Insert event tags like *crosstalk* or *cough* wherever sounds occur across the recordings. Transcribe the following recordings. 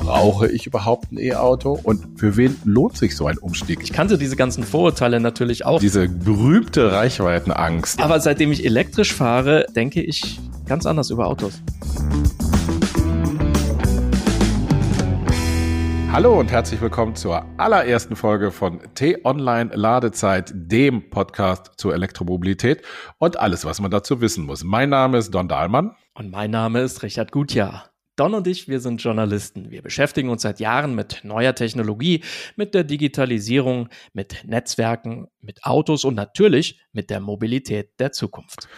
brauche ich überhaupt ein E-Auto und für wen lohnt sich so ein Umstieg? Ich kannte diese ganzen Vorurteile natürlich auch. Diese berühmte Reichweitenangst. Aber seitdem ich elektrisch fahre, denke ich ganz anders über Autos. Hallo und herzlich willkommen zur allerersten Folge von T-Online Ladezeit, dem Podcast zur Elektromobilität und alles, was man dazu wissen muss. Mein Name ist Don Dahlmann. Und mein Name ist Richard Gutjahr. Don und ich, wir sind Journalisten. Wir beschäftigen uns seit Jahren mit neuer Technologie, mit der Digitalisierung, mit Netzwerken, mit Autos und natürlich mit der Mobilität der Zukunft.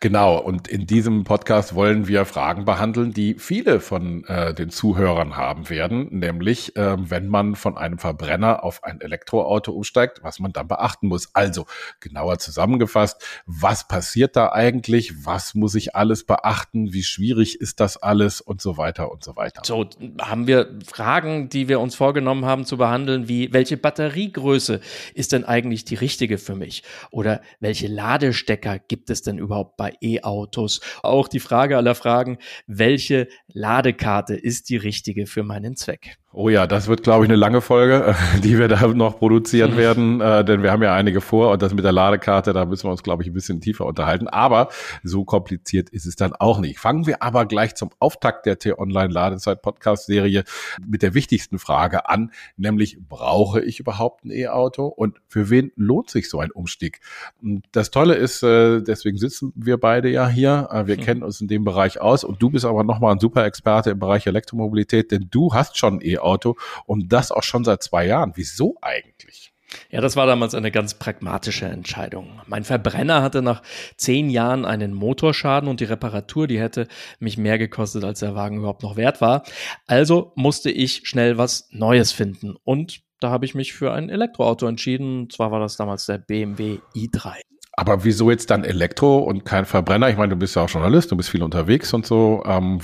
Genau, und in diesem Podcast wollen wir Fragen behandeln, die viele von äh, den Zuhörern haben werden, nämlich äh, wenn man von einem Verbrenner auf ein Elektroauto umsteigt, was man dann beachten muss. Also genauer zusammengefasst, was passiert da eigentlich, was muss ich alles beachten, wie schwierig ist das alles und so weiter und so weiter. So haben wir Fragen, die wir uns vorgenommen haben zu behandeln, wie welche Batteriegröße ist denn eigentlich die richtige für mich? Oder welche Ladestecker gibt es denn überhaupt bei E-Autos? Auch die Frage aller Fragen, welche Ladekarte ist die richtige für meinen Zweck? Oh ja, das wird, glaube ich, eine lange Folge, *laughs* die wir da noch produzieren werden, *laughs* äh, denn wir haben ja einige vor und das mit der Ladekarte, da müssen wir uns, glaube ich, ein bisschen tiefer unterhalten. Aber so kompliziert ist es dann auch nicht. Fangen wir aber gleich zum Auftakt der T-Online-Ladezeit-Podcast-Serie mit der wichtigsten Frage an, nämlich brauche ich überhaupt ein E-Auto und für wen lohnt sich so ein Umstieg? Und das Tolle ist, äh, deswegen sitzen wir beide ja hier, äh, wir mhm. kennen uns in dem Bereich aus und du bist aber nochmal ein super Experte im Bereich Elektromobilität, denn du hast schon E E-Auto und das auch schon seit zwei Jahren. Wieso eigentlich? Ja, das war damals eine ganz pragmatische Entscheidung. Mein Verbrenner hatte nach zehn Jahren einen Motorschaden und die Reparatur, die hätte mich mehr gekostet, als der Wagen überhaupt noch wert war. Also musste ich schnell was Neues finden und da habe ich mich für ein Elektroauto entschieden. Und zwar war das damals der BMW i3. Aber wieso jetzt dann Elektro und kein Verbrenner? Ich meine, du bist ja auch Journalist, du bist viel unterwegs und so. Ähm,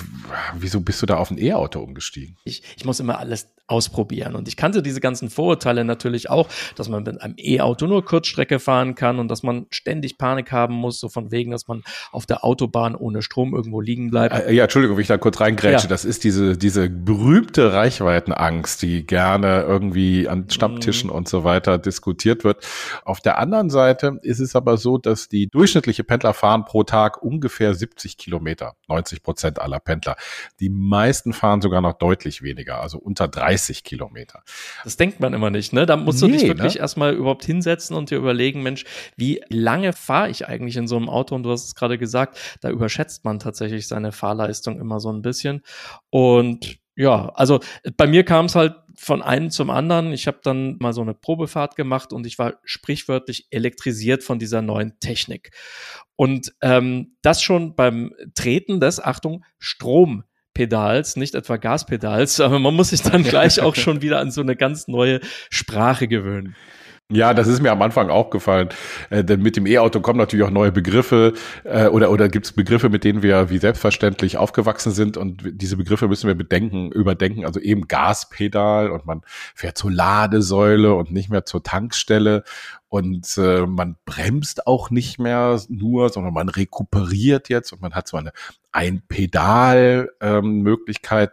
wieso bist du da auf ein E-Auto umgestiegen? Ich, ich muss immer alles ausprobieren. Und ich kannte diese ganzen Vorurteile natürlich auch, dass man mit einem E-Auto nur Kurzstrecke fahren kann und dass man ständig Panik haben muss, so von wegen, dass man auf der Autobahn ohne Strom irgendwo liegen bleibt. Äh, ja, Entschuldigung, wenn ich da kurz reingrätsche. Ja. Das ist diese, diese berühmte Reichweitenangst, die gerne irgendwie an Stammtischen mhm. und so weiter diskutiert wird. Auf der anderen Seite ist es aber so, dass die durchschnittliche Pendler fahren pro Tag ungefähr 70 Kilometer. 90 Prozent aller Pendler. Die meisten fahren sogar noch deutlich weniger, also unter 30 Kilometer. Das denkt man immer nicht, ne? Da musst nee, du dich wirklich ne? erstmal überhaupt hinsetzen und dir überlegen, Mensch, wie lange fahre ich eigentlich in so einem Auto? Und du hast es gerade gesagt, da überschätzt man tatsächlich seine Fahrleistung immer so ein bisschen. Und ja, also bei mir kam es halt von einem zum anderen. Ich habe dann mal so eine Probefahrt gemacht und ich war sprichwörtlich elektrisiert von dieser neuen Technik. Und ähm, das schon beim Treten des, Achtung, Strompedals, nicht etwa Gaspedals, *laughs* aber man muss sich dann gleich auch *laughs* schon wieder an so eine ganz neue Sprache gewöhnen. Ja, das ist mir am Anfang auch gefallen. Äh, denn mit dem E-Auto kommen natürlich auch neue Begriffe äh, oder, oder gibt es Begriffe, mit denen wir wie selbstverständlich aufgewachsen sind und diese Begriffe müssen wir bedenken, überdenken. Also eben Gaspedal und man fährt zur Ladesäule und nicht mehr zur Tankstelle und äh, man bremst auch nicht mehr nur, sondern man rekuperiert jetzt und man hat so eine ein Pedal ähm,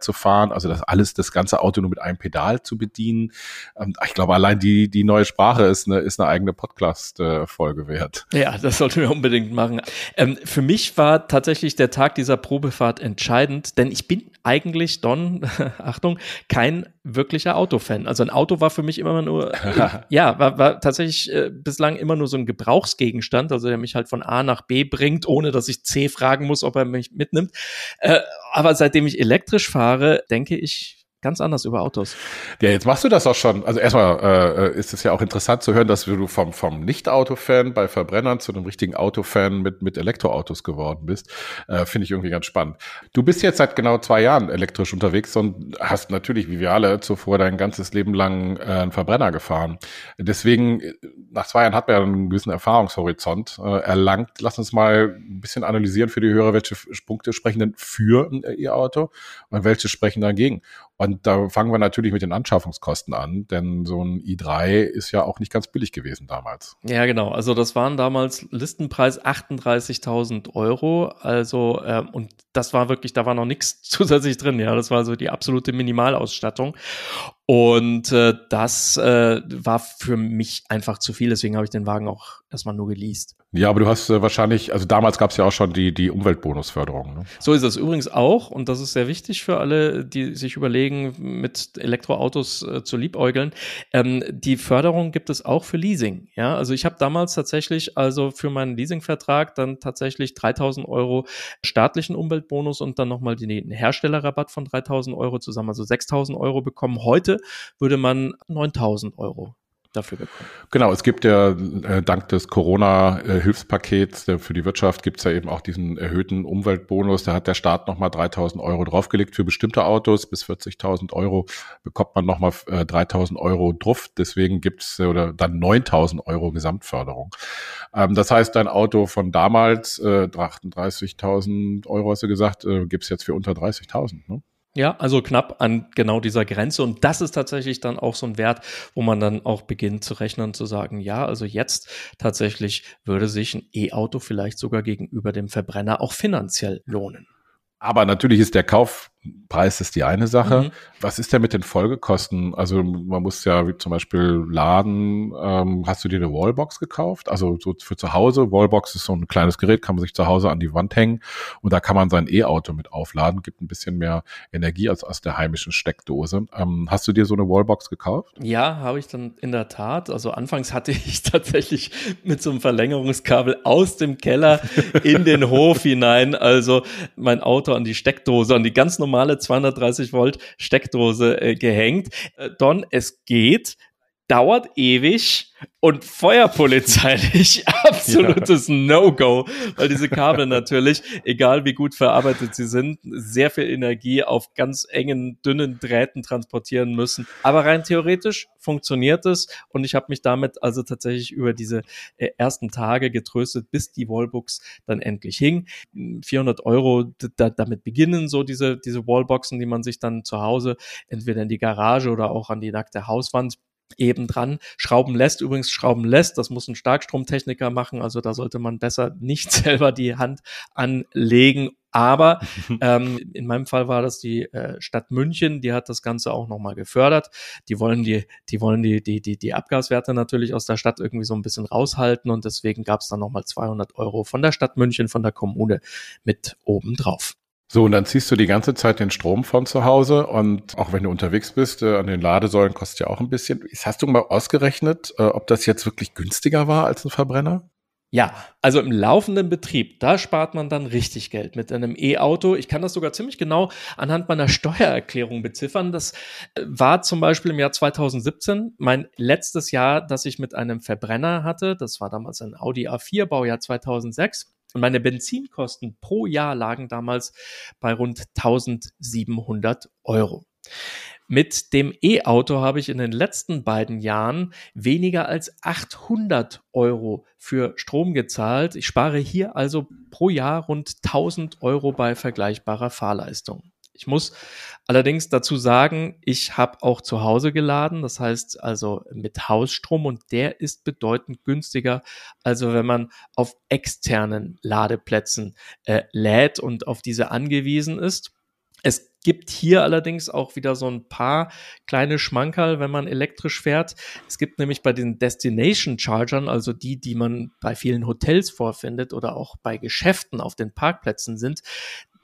zu fahren, also das alles, das ganze Auto nur mit einem Pedal zu bedienen. Ähm, ich glaube, allein die die neue Sprache ist eine ist eine eigene Podcast äh, Folge wert. Ja, das sollten wir unbedingt machen. Ähm, für mich war tatsächlich der Tag dieser Probefahrt entscheidend, denn ich bin eigentlich Don, *laughs* Achtung, kein wirklicher Autofan. Also ein Auto war für mich immer nur, *laughs* ja, war, war tatsächlich äh, bislang immer nur so ein Gebrauchsgegenstand, also der mich halt von A nach B bringt, ohne dass ich C fragen muss, ob er mich mitnimmt. Äh, aber seitdem ich elektrisch fahre, denke ich ganz anders über Autos. Ja, jetzt machst du das auch schon. Also erstmal äh, ist es ja auch interessant zu hören, dass du vom, vom Nicht-Auto-Fan bei Verbrennern zu einem richtigen Autofan mit, mit Elektroautos geworden bist. Äh, Finde ich irgendwie ganz spannend. Du bist jetzt seit genau zwei Jahren elektrisch unterwegs und hast natürlich, wie wir alle, zuvor dein ganzes Leben lang äh, einen Verbrenner gefahren. Deswegen, nach zwei Jahren hat man ja einen gewissen Erfahrungshorizont äh, erlangt. Lass uns mal ein bisschen analysieren für die Hörer, welche Punkte sprechen denn für ein E-Auto und welche sprechen dagegen. Und da fangen wir natürlich mit den Anschaffungskosten an, denn so ein i3 ist ja auch nicht ganz billig gewesen damals. Ja, genau. Also das waren damals Listenpreis 38.000 Euro. Also ähm, und das war wirklich, da war noch nichts *laughs* zusätzlich drin. Ja, das war so die absolute Minimalausstattung. Und äh, das äh, war für mich einfach zu viel, deswegen habe ich den Wagen auch erstmal nur geleast. Ja, aber du hast äh, wahrscheinlich, also damals gab es ja auch schon die, die Umweltbonusförderung. Ne? So ist es übrigens auch, und das ist sehr wichtig für alle, die sich überlegen, mit Elektroautos äh, zu liebäugeln. Ähm, die Förderung gibt es auch für Leasing. Ja, also ich habe damals tatsächlich, also für meinen Leasingvertrag dann tatsächlich 3000 Euro staatlichen Umweltbonus und dann nochmal den Herstellerrabatt von 3000 Euro zusammen, also 6000 Euro bekommen. Heute würde man 9000 Euro dafür bekommen. Genau, es gibt ja äh, dank des Corona-Hilfspakets für die Wirtschaft gibt es ja eben auch diesen erhöhten Umweltbonus. Da hat der Staat nochmal 3.000 Euro draufgelegt für bestimmte Autos. Bis 40.000 Euro bekommt man nochmal äh, 3.000 Euro drauf. Deswegen gibt's äh, oder dann 9.000 Euro Gesamtförderung. Ähm, das heißt, dein Auto von damals, äh, 38.000 Euro hast du gesagt, äh, gibt's jetzt für unter 30.000. Ne? Ja, also knapp an genau dieser Grenze. Und das ist tatsächlich dann auch so ein Wert, wo man dann auch beginnt zu rechnen, zu sagen, ja, also jetzt tatsächlich würde sich ein E-Auto vielleicht sogar gegenüber dem Verbrenner auch finanziell lohnen. Aber natürlich ist der Kauf Preis ist die eine Sache. Mhm. Was ist denn mit den Folgekosten? Also man muss ja wie zum Beispiel laden. Ähm, hast du dir eine Wallbox gekauft? Also so für zu Hause. Wallbox ist so ein kleines Gerät, kann man sich zu Hause an die Wand hängen und da kann man sein E-Auto mit aufladen. Gibt ein bisschen mehr Energie als aus der heimischen Steckdose. Ähm, hast du dir so eine Wallbox gekauft? Ja, habe ich dann in der Tat. Also anfangs hatte ich *laughs* tatsächlich mit so einem Verlängerungskabel aus dem Keller in den Hof hinein. Also mein Auto an die Steckdose, an die ganz normale normale 230 Volt Steckdose äh, gehängt. Äh, Don, es geht, dauert ewig und feuerpolizeilich *laughs* absolutes ja. No-Go, weil diese Kabel *laughs* natürlich, egal wie gut verarbeitet sie sind, sehr viel Energie auf ganz engen, dünnen Drähten transportieren müssen. Aber rein theoretisch funktioniert es und ich habe mich damit also tatsächlich über diese äh, ersten Tage getröstet, bis die Wallbox dann endlich hing. 400 Euro, da, damit beginnen so diese, diese Wallboxen, die man sich dann zu Hause entweder in die Garage oder auch an die nackte Hauswand eben dran schrauben lässt. Übrigens schrauben lässt, das muss ein Starkstromtechniker machen, also da sollte man besser *laughs* nicht selber die Hand anlegen. Aber *laughs* ähm, in meinem Fall war das die äh, Stadt München, die hat das Ganze auch nochmal gefördert. Die wollen die, die wollen die, die, die, die Abgaswerte natürlich aus der Stadt irgendwie so ein bisschen raushalten und deswegen gab es dann nochmal 200 Euro von der Stadt München, von der Kommune mit oben drauf. So, und dann ziehst du die ganze Zeit den Strom von zu Hause und auch wenn du unterwegs bist, äh, an den Ladesäulen kostet ja auch ein bisschen. Hast du mal ausgerechnet, äh, ob das jetzt wirklich günstiger war als ein Verbrenner? Ja, also im laufenden Betrieb, da spart man dann richtig Geld mit einem E-Auto. Ich kann das sogar ziemlich genau anhand meiner Steuererklärung beziffern. Das äh, war zum Beispiel im Jahr 2017 mein letztes Jahr, das ich mit einem Verbrenner hatte. Das war damals ein Audi A4, Baujahr 2006. Und meine Benzinkosten pro Jahr lagen damals bei rund 1700 Euro. Mit dem E-Auto habe ich in den letzten beiden Jahren weniger als 800 Euro für Strom gezahlt. Ich spare hier also pro Jahr rund 1000 Euro bei vergleichbarer Fahrleistung. Ich muss allerdings dazu sagen, ich habe auch zu Hause geladen, das heißt also mit Hausstrom und der ist bedeutend günstiger, also wenn man auf externen Ladeplätzen äh, lädt und auf diese angewiesen ist. Es gibt hier allerdings auch wieder so ein paar kleine Schmankerl, wenn man elektrisch fährt. Es gibt nämlich bei den Destination Chargern, also die, die man bei vielen Hotels vorfindet oder auch bei Geschäften auf den Parkplätzen sind,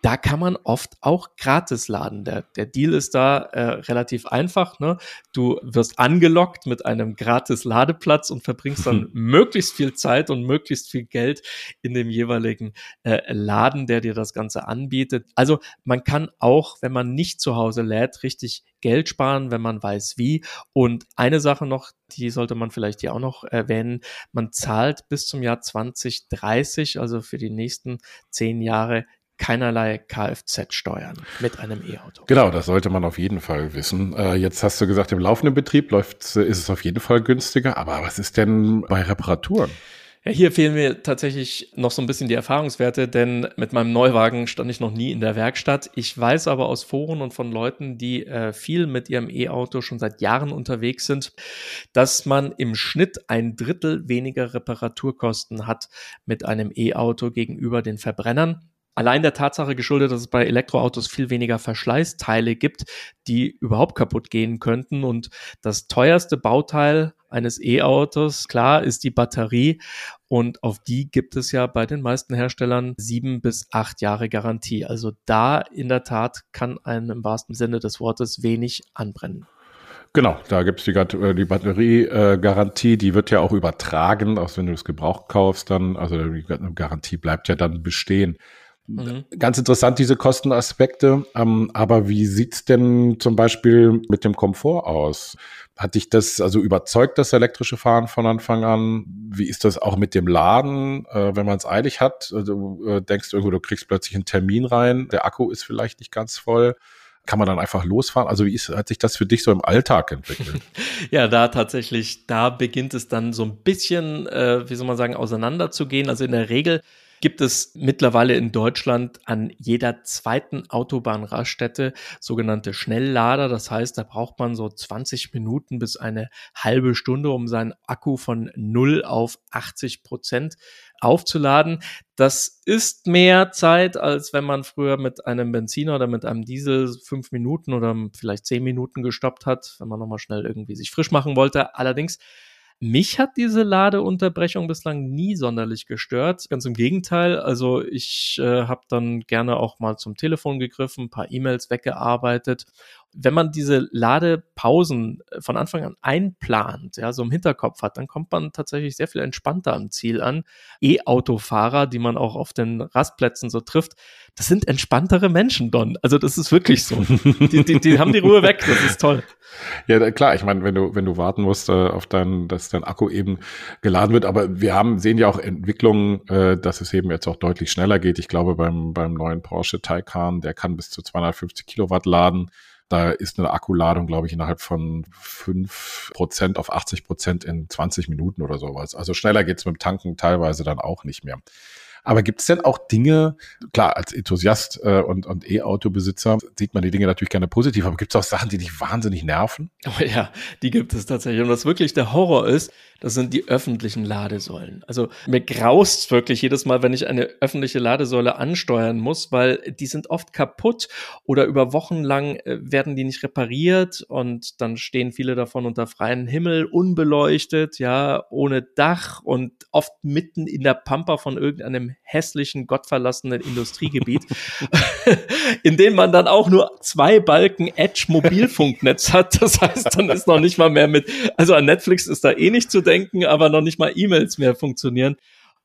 da kann man oft auch gratis laden. Der, der Deal ist da äh, relativ einfach. Ne? Du wirst angelockt mit einem gratis Ladeplatz und verbringst dann *laughs* möglichst viel Zeit und möglichst viel Geld in dem jeweiligen äh, Laden, der dir das Ganze anbietet. Also man kann auch, wenn man nicht zu Hause lädt, richtig Geld sparen, wenn man weiß wie. Und eine Sache noch, die sollte man vielleicht hier auch noch erwähnen. Man zahlt bis zum Jahr 2030, also für die nächsten zehn Jahre, keinerlei Kfz-Steuern mit einem E-Auto. Genau, das sollte man auf jeden Fall wissen. Äh, jetzt hast du gesagt, im laufenden Betrieb läuft, ist es auf jeden Fall günstiger. Aber was ist denn bei Reparaturen? Ja, hier fehlen mir tatsächlich noch so ein bisschen die Erfahrungswerte, denn mit meinem Neuwagen stand ich noch nie in der Werkstatt. Ich weiß aber aus Foren und von Leuten, die äh, viel mit ihrem E-Auto schon seit Jahren unterwegs sind, dass man im Schnitt ein Drittel weniger Reparaturkosten hat mit einem E-Auto gegenüber den Verbrennern allein der Tatsache geschuldet, dass es bei Elektroautos viel weniger Verschleißteile gibt, die überhaupt kaputt gehen könnten. Und das teuerste Bauteil eines E-Autos, klar, ist die Batterie. Und auf die gibt es ja bei den meisten Herstellern sieben bis acht Jahre Garantie. Also da in der Tat kann einem im wahrsten Sinne des Wortes wenig anbrennen. Genau, da gibt's die, äh, die Batteriegarantie, die wird ja auch übertragen, auch wenn du es gebraucht kaufst, dann, also die Garantie bleibt ja dann bestehen. Mhm. Ganz interessant, diese Kostenaspekte. Ähm, aber wie sieht's denn zum Beispiel mit dem Komfort aus? Hat dich das also überzeugt, das elektrische Fahren von Anfang an? Wie ist das auch mit dem Laden, äh, wenn man es eilig hat? Also, du äh, denkst irgendwo, du kriegst plötzlich einen Termin rein, der Akku ist vielleicht nicht ganz voll. Kann man dann einfach losfahren? Also wie ist, hat sich das für dich so im Alltag entwickelt? *laughs* ja, da tatsächlich, da beginnt es dann so ein bisschen, äh, wie soll man sagen, auseinanderzugehen. Also in der Regel gibt es mittlerweile in Deutschland an jeder zweiten Autobahnraststätte sogenannte Schnelllader. Das heißt, da braucht man so 20 Minuten bis eine halbe Stunde, um seinen Akku von 0 auf 80 Prozent aufzuladen. Das ist mehr Zeit, als wenn man früher mit einem Benziner oder mit einem Diesel fünf Minuten oder vielleicht zehn Minuten gestoppt hat, wenn man nochmal schnell irgendwie sich frisch machen wollte. Allerdings mich hat diese Ladeunterbrechung bislang nie sonderlich gestört. Ganz im Gegenteil. Also ich äh, habe dann gerne auch mal zum Telefon gegriffen, ein paar E-Mails weggearbeitet. Wenn man diese Ladepausen äh, von Anfang an einplant, ja, so im Hinterkopf hat, dann kommt man tatsächlich sehr viel entspannter am Ziel an. E-Autofahrer, die man auch auf den Rastplätzen so trifft, das sind entspanntere Menschen, Don. Also das ist wirklich so. Die, die, die haben die Ruhe weg, das ist toll. Ja, klar, ich meine, wenn du, wenn du warten musst, äh, auf dein, dass dein Akku eben geladen wird, aber wir haben, sehen ja auch Entwicklungen, äh, dass es eben jetzt auch deutlich schneller geht. Ich glaube, beim, beim neuen Porsche Taycan, der kann bis zu 250 Kilowatt laden. Da ist eine Akkuladung, glaube ich, innerhalb von fünf Prozent auf 80 Prozent in 20 Minuten oder sowas. Also schneller geht's mit dem Tanken teilweise dann auch nicht mehr. Aber gibt es denn auch Dinge, klar, als Enthusiast äh, und, und E-Auto-Besitzer sieht man die Dinge natürlich gerne positiv, aber gibt es auch Sachen, die dich wahnsinnig nerven? Oh ja, die gibt es tatsächlich. Und was wirklich der Horror ist, das sind die öffentlichen Ladesäulen. Also mir graust wirklich jedes Mal, wenn ich eine öffentliche Ladesäule ansteuern muss, weil die sind oft kaputt oder über Wochen lang äh, werden die nicht repariert und dann stehen viele davon unter freiem Himmel, unbeleuchtet, ja, ohne Dach und oft mitten in der Pampa von irgendeinem hässlichen, gottverlassenen Industriegebiet, *laughs* in dem man dann auch nur zwei Balken Edge Mobilfunknetz hat. Das heißt, dann ist noch nicht mal mehr mit, also an Netflix ist da eh nicht zu denken aber noch nicht mal E-Mails mehr funktionieren.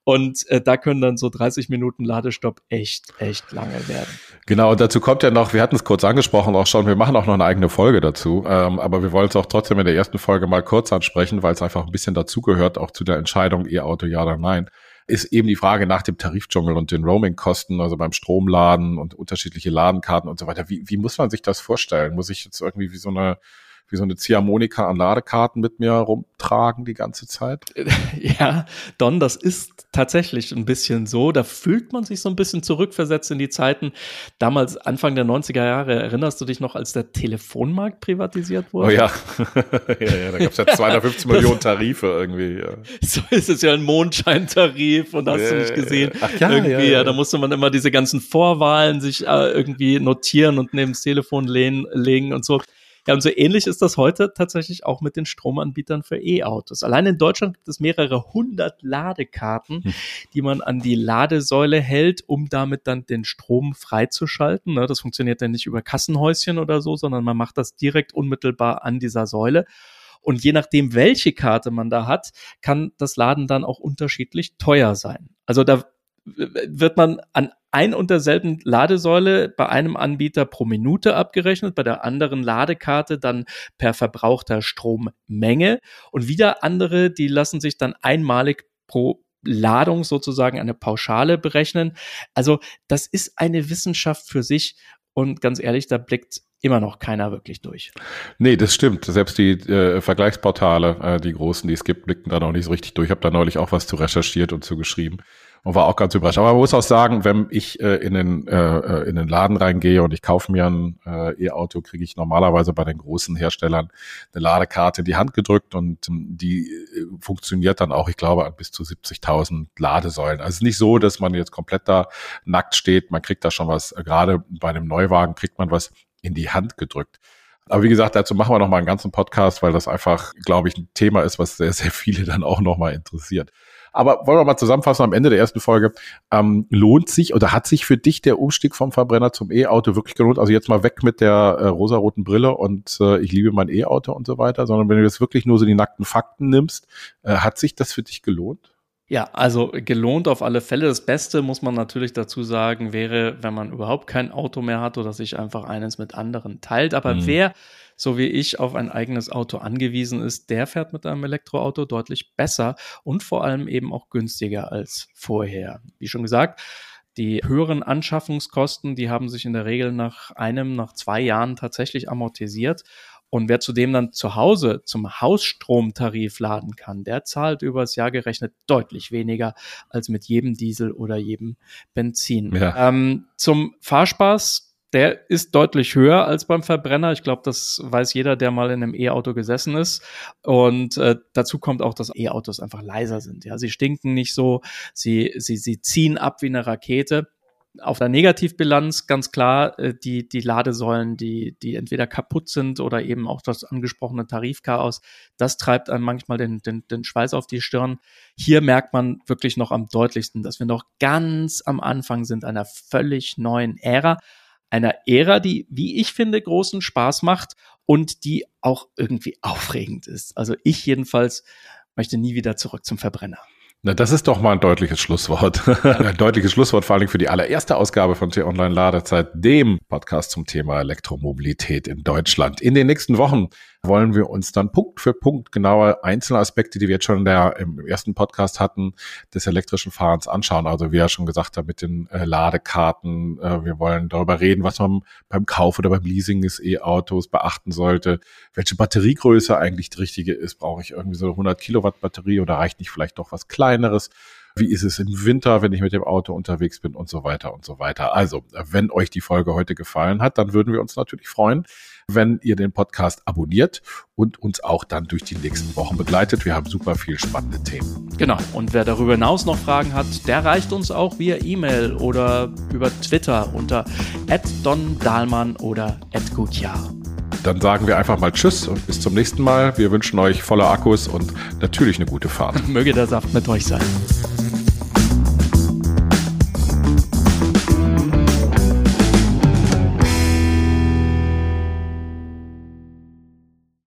Und äh, da können dann so 30 Minuten Ladestopp echt, echt lange werden. Genau, und dazu kommt ja noch, wir hatten es kurz angesprochen auch schon, wir machen auch noch eine eigene Folge dazu, ähm, aber wir wollen es auch trotzdem in der ersten Folge mal kurz ansprechen, weil es einfach ein bisschen dazugehört, auch zu der Entscheidung E-Auto ja oder nein, ist eben die Frage nach dem Tarifdschungel und den Roaming-Kosten, also beim Stromladen und unterschiedliche Ladenkarten und so weiter. Wie, wie muss man sich das vorstellen? Muss ich jetzt irgendwie wie so eine wie so eine Ziehharmonika an Ladekarten mit mir rumtragen die ganze Zeit? *laughs* Ja, Don, das ist tatsächlich ein bisschen so. Da fühlt man sich so ein bisschen zurückversetzt in die Zeiten. Damals, Anfang der 90er Jahre, erinnerst du dich noch, als der Telefonmarkt privatisiert wurde? Oh ja, *laughs* ja, ja da gab es ja 250 *laughs* Millionen Tarife irgendwie. Ja. So ist es ja ein Mondscheintarif und hast ja, du nicht gesehen. Ach ja, irgendwie, ja, ja, da musste man immer diese ganzen Vorwahlen sich äh, irgendwie notieren und neben das Telefon lehnen, legen und so. Ja, und so ähnlich ist das heute tatsächlich auch mit den Stromanbietern für E-Autos. Allein in Deutschland gibt es mehrere hundert Ladekarten, hm. die man an die Ladesäule hält, um damit dann den Strom freizuschalten. Ne, das funktioniert dann nicht über Kassenhäuschen oder so, sondern man macht das direkt unmittelbar an dieser Säule. Und je nachdem, welche Karte man da hat, kann das Laden dann auch unterschiedlich teuer sein. Also da wird man an ein und derselben Ladesäule bei einem Anbieter pro Minute abgerechnet, bei der anderen Ladekarte dann per verbrauchter Strommenge und wieder andere, die lassen sich dann einmalig pro Ladung sozusagen eine Pauschale berechnen. Also das ist eine Wissenschaft für sich Und ganz ehrlich, da blickt immer noch keiner wirklich durch. Nee, das stimmt. Selbst die äh, Vergleichsportale, äh, die großen, die es gibt, blicken da noch nicht so richtig durch. Ich habe da neulich auch was zu recherchiert und zu geschrieben und war auch ganz überrascht. Aber man muss auch sagen, wenn ich äh, in, den, äh, äh, in den Laden reingehe und ich kaufe mir ein äh, E-Auto, kriege ich normalerweise bei den großen Herstellern eine Ladekarte in die Hand gedrückt und ähm, die äh, funktioniert dann auch, ich glaube, an bis zu 70.000 Ladesäulen. Also nicht so, dass man jetzt komplett da nackt steht. Man kriegt da schon was, gerade bei einem Neuwagen kriegt man was in die Hand gedrückt. Aber wie gesagt, dazu machen wir noch mal einen ganzen Podcast, weil das einfach, glaube ich, ein Thema ist, was sehr, sehr viele dann auch noch mal interessiert. Aber wollen wir mal zusammenfassen am Ende der ersten Folge. Ähm, lohnt sich oder hat sich für dich der Umstieg vom Verbrenner zum E-Auto wirklich gelohnt? Also jetzt mal weg mit der äh, rosaroten Brille und äh, ich liebe mein E-Auto und so weiter, sondern wenn du jetzt wirklich nur so die nackten Fakten nimmst, äh, hat sich das für dich gelohnt? Ja, also gelohnt auf alle Fälle. Das Beste muss man natürlich dazu sagen, wäre, wenn man überhaupt kein Auto mehr hat oder sich einfach eines mit anderen teilt. Aber mhm. wer so wie ich auf ein eigenes Auto angewiesen ist, der fährt mit einem Elektroauto deutlich besser und vor allem eben auch günstiger als vorher. Wie schon gesagt, die höheren Anschaffungskosten, die haben sich in der Regel nach einem, nach zwei Jahren tatsächlich amortisiert. Und wer zudem dann zu Hause zum Hausstromtarif laden kann, der zahlt übers Jahr gerechnet deutlich weniger als mit jedem Diesel oder jedem Benzin. Ja. Ähm, zum Fahrspaß der ist deutlich höher als beim Verbrenner. Ich glaube, das weiß jeder, der mal in einem E-Auto gesessen ist. Und äh, dazu kommt auch, dass E-Autos einfach leiser sind. Ja, sie stinken nicht so, sie, sie, sie ziehen ab wie eine Rakete. Auf der Negativbilanz ganz klar äh, die, die Ladesäulen, die, die entweder kaputt sind oder eben auch das angesprochene Tarifchaos. Das treibt einem manchmal den, den, den Schweiß auf die Stirn. Hier merkt man wirklich noch am deutlichsten, dass wir noch ganz am Anfang sind einer völlig neuen Ära einer Ära, die, wie ich finde, großen Spaß macht und die auch irgendwie aufregend ist. Also ich jedenfalls möchte nie wieder zurück zum Verbrenner. Na, das ist doch mal ein deutliches Schlusswort. *laughs* ein deutliches Schlusswort vor allem für die allererste Ausgabe von T-Online Ladezeit, dem Podcast zum Thema Elektromobilität in Deutschland. In den nächsten Wochen wollen wir uns dann Punkt für Punkt genauer einzelne Aspekte, die wir jetzt schon der, im ersten Podcast hatten, des elektrischen Fahrens anschauen. Also wie er schon gesagt hat, mit den äh, Ladekarten. Äh, wir wollen darüber reden, was man beim Kauf oder beim Leasing des E-Autos beachten sollte. Welche Batteriegröße eigentlich die richtige ist. Brauche ich irgendwie so eine 100 Kilowatt Batterie oder reicht nicht vielleicht doch was kleineres? Wie ist es im Winter, wenn ich mit dem Auto unterwegs bin und so weiter und so weiter. Also, wenn euch die Folge heute gefallen hat, dann würden wir uns natürlich freuen, wenn ihr den Podcast abonniert und uns auch dann durch die nächsten Wochen begleitet. Wir haben super viel spannende Themen. Genau. Und wer darüber hinaus noch Fragen hat, der reicht uns auch via E-Mail oder über Twitter unter @dondahlmann oder @gutjahr. Dann sagen wir einfach mal Tschüss und bis zum nächsten Mal. Wir wünschen euch volle Akkus und natürlich eine gute Fahrt. *laughs* Möge der Saft mit euch sein.